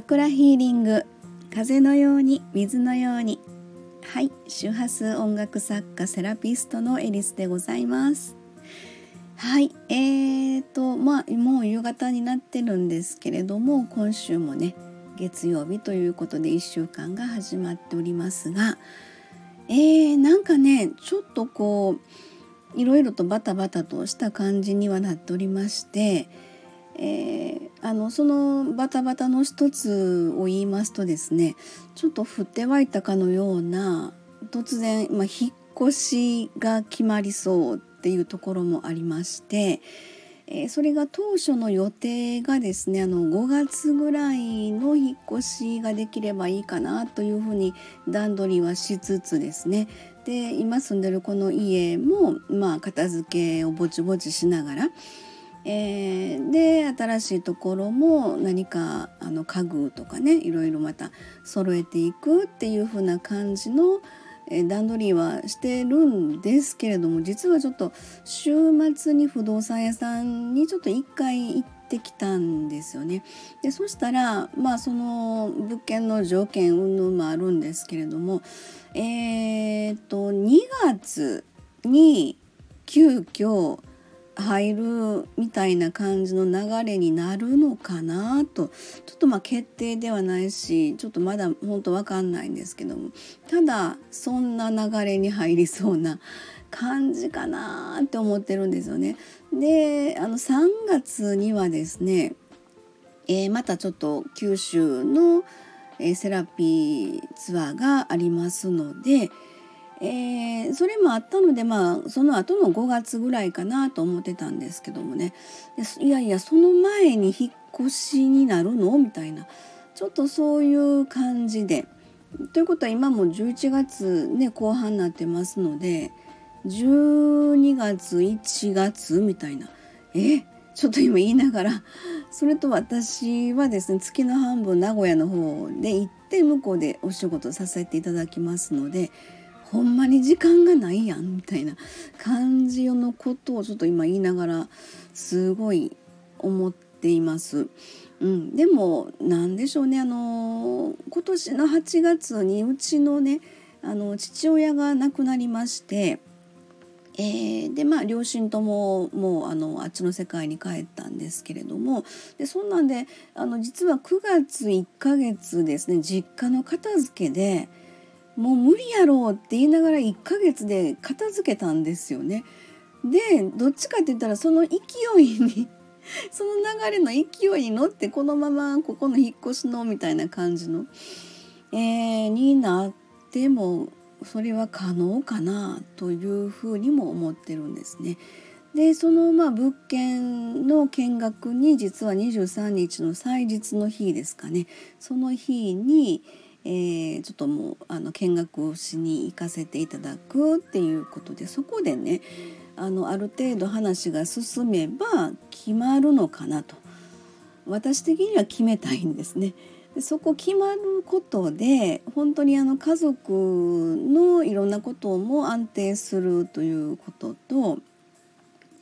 ャクラヒーリング。風のように水のように。はい周波数音楽作家セラピストのエリスでございます。はいえーとまあもう夕方になってるんですけれども今週もね月曜日ということで1週間が始まっておりますがえー、なんかねちょっとこういろいろとバタバタとした感じにはなっておりましてえー、あのそのバタバタの一つを言いますとですねちょっと降って湧いたかのような突然、まあ、引っ越しが決まりそうっていうところもありまして、えー、それが当初の予定がですねあの5月ぐらいの引っ越しができればいいかなというふうに段取りはしつつですね。で今住んでるこの家も、まあ、片付けをぼちぼちしながらえー、で新しいところも何かあの家具とかねいろいろまた揃えていくっていう風な感じの、えー、段取りはしてるんですけれども実はちょっと週末に不動産屋さんにちょっと一回行ってきたんですよね。でそしたらまあその物件の条件云々もあるんですけれどもえっ、と2月に急遽入るみたいな感じの流れになるのかなとちょっとまあ決定ではないしちょっとまだ本当わかんないんですけどもただそんな流れに入りそうな感じかなって思ってるんですよね。であの3月にはですね、えー、またちょっと九州の、えー、セラピーツアーがありますので、えー、それもあったのでまあその後の5月ぐらいかなと思ってたんですけどもね。いやいやその前に引っ越しになるの？みたいな。ちょっとそういう感じで。ということは今も11月ね後半になってますので12月1月みたいな。え？ちょっと今言いながら。それと私はですね月の半分名古屋の方で行って向こうでお仕事させていただきますのでほんまに時間がないやんみたいな感じのことをちょっと今言いながらすごい思っています。うん、でも何でしょうねあの今年の8月にうちのねあの父親が亡くなりまして、えー、でまあ両親とももうあのあっちの世界に帰ったんですけれどもでそんなんであの実は9月1ヶ月ですね実家の片付けでもう無理やろうって言いながら1ヶ月で片付けたんですよね。でどっちかって言ったらその勢いに その流れの勢いに乗ってこのままここの引っ越しのみたいな感じの、えー、になってもそれは可能かなというふうにも思ってるんですね。でそのまあ物件の見学に実は23日の祭日の日ですかねその日に、えー、ちょっともうあの見学をしに行かせていただくっていうことでそこでねあのある程度話が進めば決まるのかなと私的には決めたいんですね。でそこ決まることで本当にあの家族のいろんなことも安定するということと、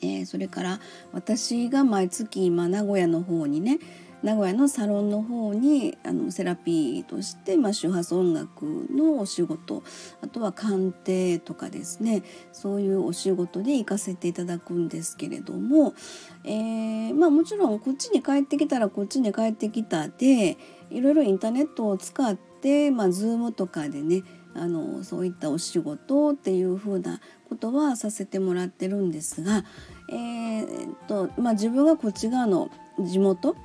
えー、それから私が毎月今名古屋の方にね名古屋のサロンの方にあのセラピーとして、まあ、周波数音楽のお仕事あとは鑑定とかですね。そういうお仕事で行かせていただくんですけれども、えー、まあ、もちろんこっちに帰ってきたらこっちに帰ってきたでいろいろインターネットを使って、まあ、Zoom とかでねあのそういったお仕事っていう風なことはさせてもらってるんですが、えー、っとまあ、自分がこっち側の地元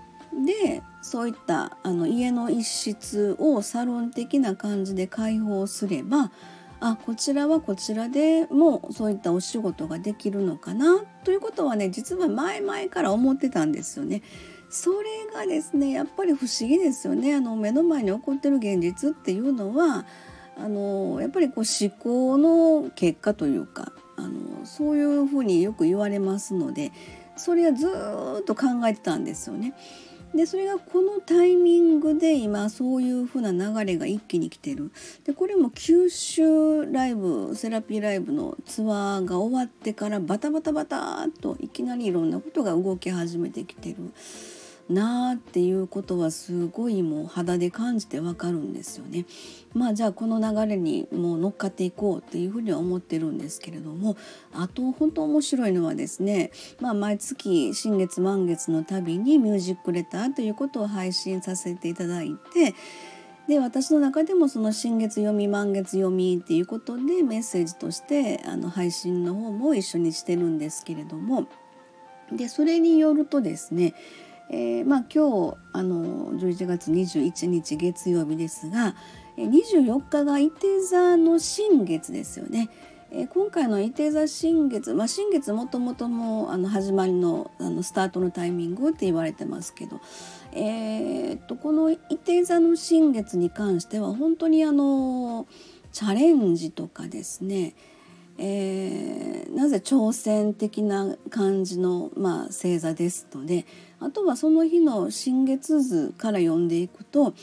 でそういったあの家の一室をサロン的な感じで開放すればあこちらはこちらでもそういったお仕事ができるのかなということはね実は前々から思ってたんですよね。それがですねやっぱり不思議ですよねあの目の前に起こってる現実っていうのはあのやっぱりこう思考の結果というかあのそういうふうによく言われますのでそれはずっと考えてたんですよね。でそれがこのタイミングで今そういう風な流れが一気に来てる。でこれも九州ライブセラピーライブのツアーが終わってからバタバタバタっといきなりいろんなことが動き始めてきてる。なっていうことはすごいもう肌で感じてわかるんですよね。まあじゃあこの流れにもう乗っかっていこうっていうふうには思ってるんですけれどもあと本当面白いのはですね、まあ、毎月新月満月のたびにミュージックレターということを配信させていただいてで私の中でもその新月読み満月読みっていうことでメッセージとしてあの配信の方も一緒にしてるんですけれどもでそれによるとですねえー、まあ、今日あの11月21日月曜日ですが24日が伊手座の新月ですよね。えー、今回の伊手座新月、まあ、新月もともともあの始まりのあのスタートのタイミングって言われてますけど、えー、とこの伊手座の新月に関しては本当にあのチャレンジとかですね、えー、なぜ挑戦的な感じの、まあ、星座ですのであとはその日の新月図から読んでいくと、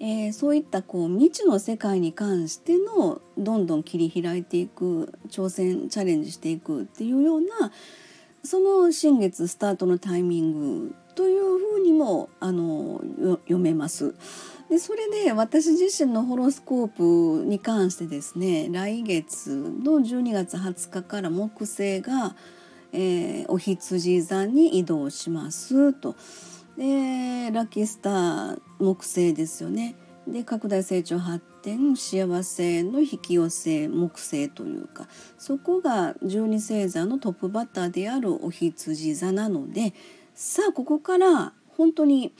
えー、そういったこう未知の世界に関してのどんどん切り開いていく挑戦チャレンジしていくっていうようなその新月スタートのタイミングというふうにもあの読めます。でそれで私自身のホロスコープに関してですね来月の12月20日から木星が「えー、お羊座に移動しますと。でラッキースター木星ですよね。で拡大成長発展幸せの引き寄せ木星というかそこが十二星座のトップバッターであるお羊座なのでさあここから本当に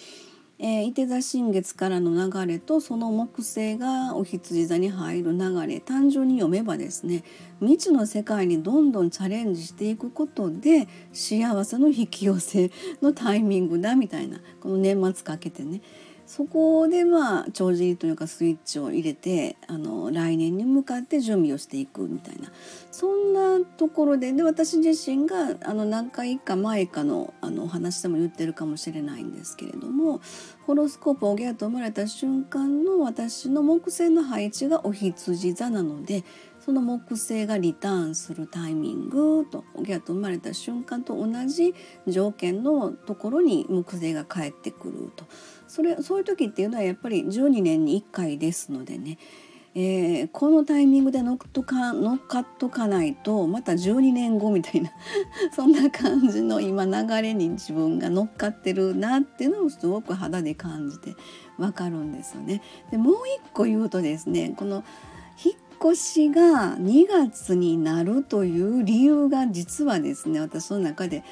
えー、伊手座新月からの流れとその木星がお羊座に入る流れ単純に読めばですね未知の世界にどんどんチャレンジしていくことで幸せの引き寄せのタイミングだみたいなこの年末かけてね。そこでまあ帳尻というかスイッチを入れてあの来年に向かって準備をしていくみたいな。そんなところでで私自身があの何回か前かのあのお話でも言ってるかもしれないんですけれどもホロスコープをギャと生まれた瞬間の私の木星の配置がお羊座なのでその木星がリターンするタイミングとギャと生まれた瞬間と同じ条件のところに木星が帰ってくると。それそういう時っていうのはやっぱり12年に1回ですのでね、えー、このタイミングで乗っとか乗っかっとかないとまた12年後みたいな そんな感じの今流れに自分が乗っかってるなっていうのをすごく肌で感じてわかるんですよね。でもう一個言うとですねこの引っ越しが2月になるという理由が実はですね私の中で、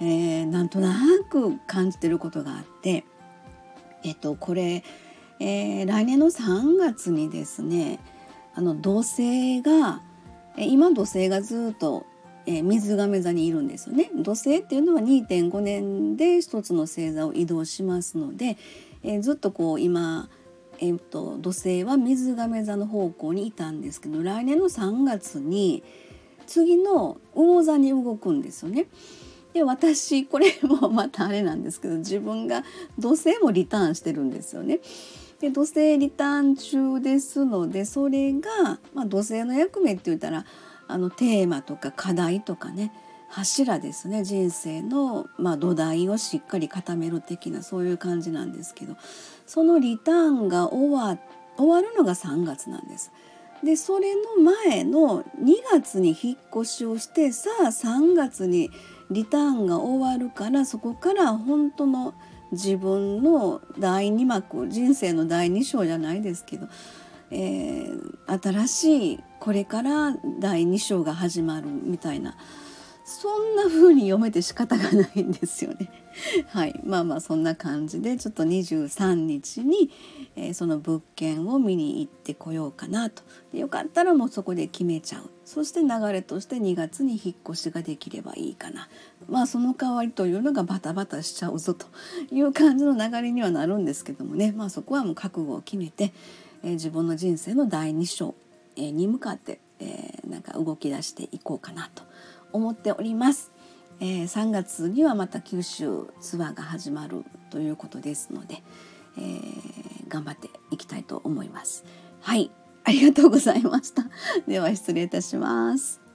えー、なんとなく感じてることがあってえっとこれ、えー、来年の3月にですねあの土星が今土星がずっと、えー、水亀座にいるんですよね。土星っていうのは2.5年で一つの星座を移動しますので、えー、ずっとこう今、えーと、土星は水亀座の方向にいたんですけど来年の3月に次の魚座に動くんですよね。で私これもまたあれなんですけど自分が土星もリターンしてるんですよね。で土星リターン中ですのでそれが、まあ、土星の役目って言ったらあのテーマとか課題とかね柱ですね人生の、まあ、土台をしっかり固める的なそういう感じなんですけどそのリターンが終わるのが3月なんです。でそれの前の2月に引っ越しをしてさあ3月にリターンが終わるからそこから本当の自分の第2幕人生の第2章じゃないですけど、えー、新しいこれから第2章が始まるみたいなそんな風に読めて仕方がないんですよね。はい、まあまあそんな感じでちょっと23日に、えー、その物件を見に行ってこようかなと。でよかったらもうそこで決めちゃう。そして流れとして2月に引っ越しができればいいかな。まあその代わりというのがバタバタしちゃうぞという感じの流れにはなるんですけどもね。まあそこはもう覚悟を決めて、えー、自分の人生の第2章、に向かって、えー、なんか動き出していこうかなと。思っております。えー、3月にはまた九州ツアーが始まるということですので、えー、頑張っていきたいと思います。はい、ありがとうございました。では失礼いたします。